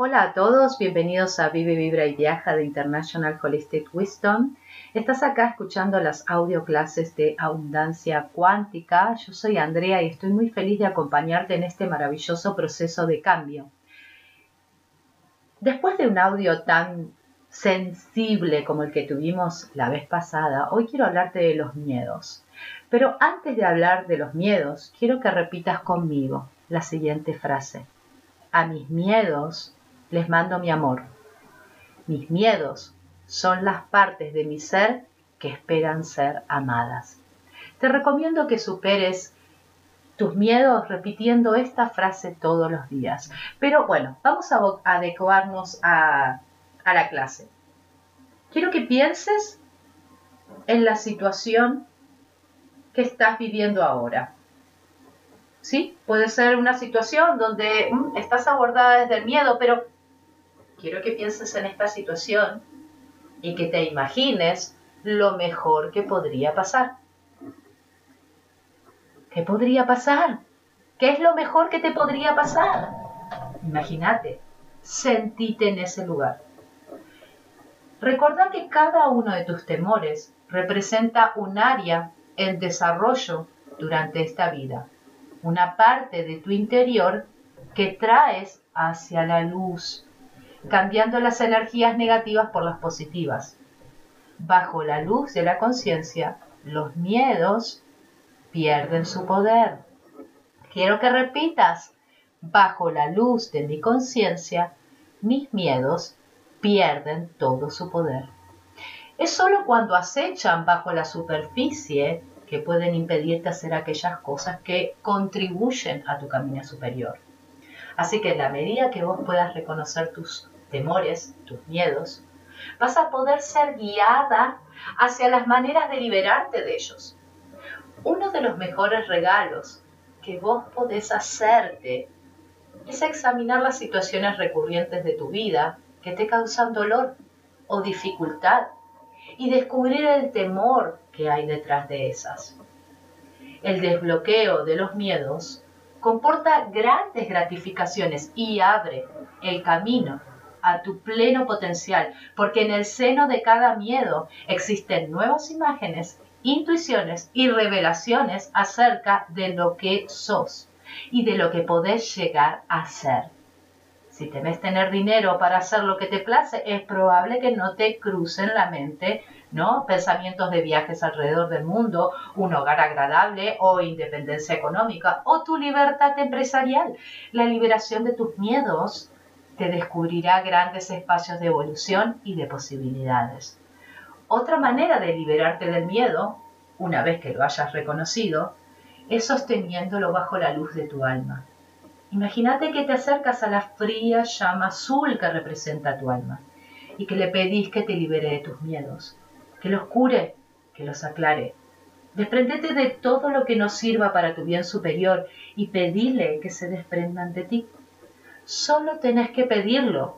Hola a todos, bienvenidos a Vive, Vibra y Viaja de International Holistic Wisdom. Estás acá escuchando las audio clases de abundancia cuántica. Yo soy Andrea y estoy muy feliz de acompañarte en este maravilloso proceso de cambio. Después de un audio tan sensible como el que tuvimos la vez pasada, hoy quiero hablarte de los miedos. Pero antes de hablar de los miedos, quiero que repitas conmigo la siguiente frase. A mis miedos les mando mi amor. Mis miedos son las partes de mi ser que esperan ser amadas. Te recomiendo que superes tus miedos repitiendo esta frase todos los días. Pero bueno, vamos a adecuarnos a, la clase. Quiero que pienses en la situación que estás viviendo ahora. ¿Sí? Puede ser una situación donde mm, estás abordada desde el miedo, pero quiero que pienses en esta situación y que te imagines lo mejor que podría pasar. ¿Qué podría pasar? ¿Qué es lo mejor que te podría pasar? Imagínate, sentite en ese lugar. Recuerda que cada uno de tus temores representa un área en desarrollo durante esta vida, una parte de tu interior que traes hacia la luz, cambiando las energías negativas por las positivas. Bajo la luz de la conciencia, los miedos pierden su poder. Quiero que repitas, bajo la luz de mi conciencia, mis miedos pierden todo su poder. Es sólo cuando acechan bajo la superficie que pueden impedirte hacer aquellas cosas que contribuyen a tu camino superior. Así que en la medida que vos puedas reconocer tus temores, tus miedos, vas a poder ser guiada hacia las maneras de liberarte de ellos. Uno de los mejores regalos que vos podés hacerte es examinar las situaciones recurrentes de tu vida que te causan dolor o dificultad y descubrir el temor que hay detrás de esas. El desbloqueo de los miedos comporta grandes gratificaciones y abre el camino a tu pleno potencial, porque en el seno de cada miedo existen nuevas imágenes, intuiciones y revelaciones acerca de lo que sos y de lo que podés llegar a ser. Si temes tener dinero para hacer lo que te place, es probable que no te crucen la mente, ¿no? Pensamientos de viajes alrededor del mundo, un hogar agradable o independencia económica o tu libertad empresarial. La liberación de tus miedos te descubrirá grandes espacios de evolución y de posibilidades. Otra manera de liberarte del miedo, una vez que lo hayas reconocido, es sosteniéndolo bajo la luz de tu alma. Imagínate que te acercas a la fría llama azul que representa tu alma y que le pedís que te libere de tus miedos, que los cure, que los aclare. Desprendete de todo lo que no sirva para tu bien superior y pedile que se desprendan de ti. Solo tenés que pedirlo,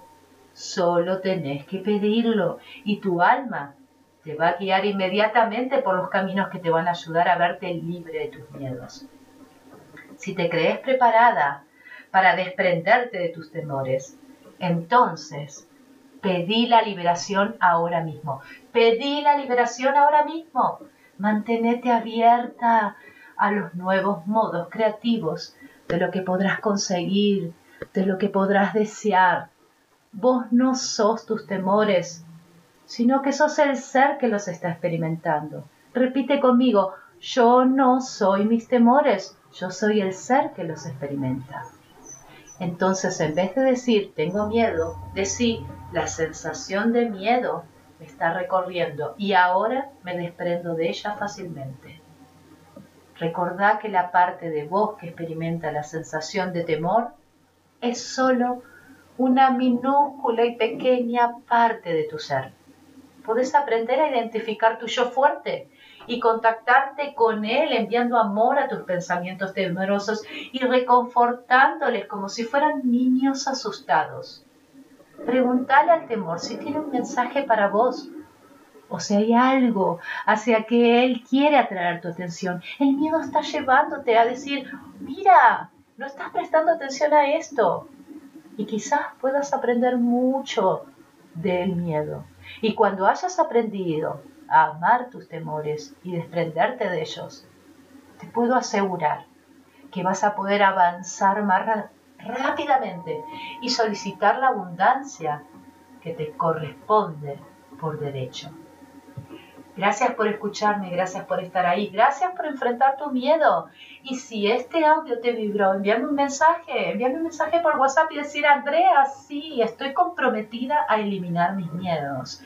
solo tenés que pedirlo y tu alma te va a guiar inmediatamente por los caminos que te van a ayudar a verte libre de tus miedos. Si te crees preparada para desprenderte de tus temores. Entonces, pedí la liberación ahora mismo. Pedí la liberación ahora mismo. Mantenete abierta a los nuevos modos creativos de lo que podrás conseguir, de lo que podrás desear. Vos no sos tus temores, sino que sos el ser que los está experimentando. Repite conmigo, yo no soy mis temores, yo soy el ser que los experimenta. Entonces, en vez de decir tengo miedo, decir la sensación de miedo me está recorriendo y ahora me desprendo de ella fácilmente. Recordá que la parte de vos que experimenta la sensación de temor es solo una minúscula y pequeña parte de tu ser. Podés aprender a identificar tu yo fuerte y contactarte con Él enviando amor a tus pensamientos temerosos y reconfortándoles como si fueran niños asustados. Pregúntale al temor si tiene un mensaje para vos o si hay algo hacia que Él quiere atraer tu atención. El miedo está llevándote a decir, mira, no estás prestando atención a esto. y quizás puedas aprender mucho del miedo. Y cuando hayas aprendido a amar tus temores y desprenderte de ellos, te puedo asegurar que vas a poder avanzar más rápidamente y solicitar la abundancia que te corresponde por derecho. Gracias por escucharme, gracias por estar ahí, gracias por enfrentar tu miedo. Y si este audio te vibró, envíame un mensaje, envíame un mensaje por WhatsApp y decir, Andrea, sí, estoy comprometida a eliminar mis miedos.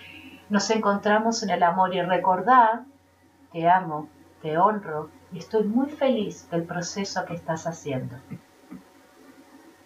Nos encontramos en el amor y recordar, te amo, te honro y estoy muy feliz del proceso que estás haciendo.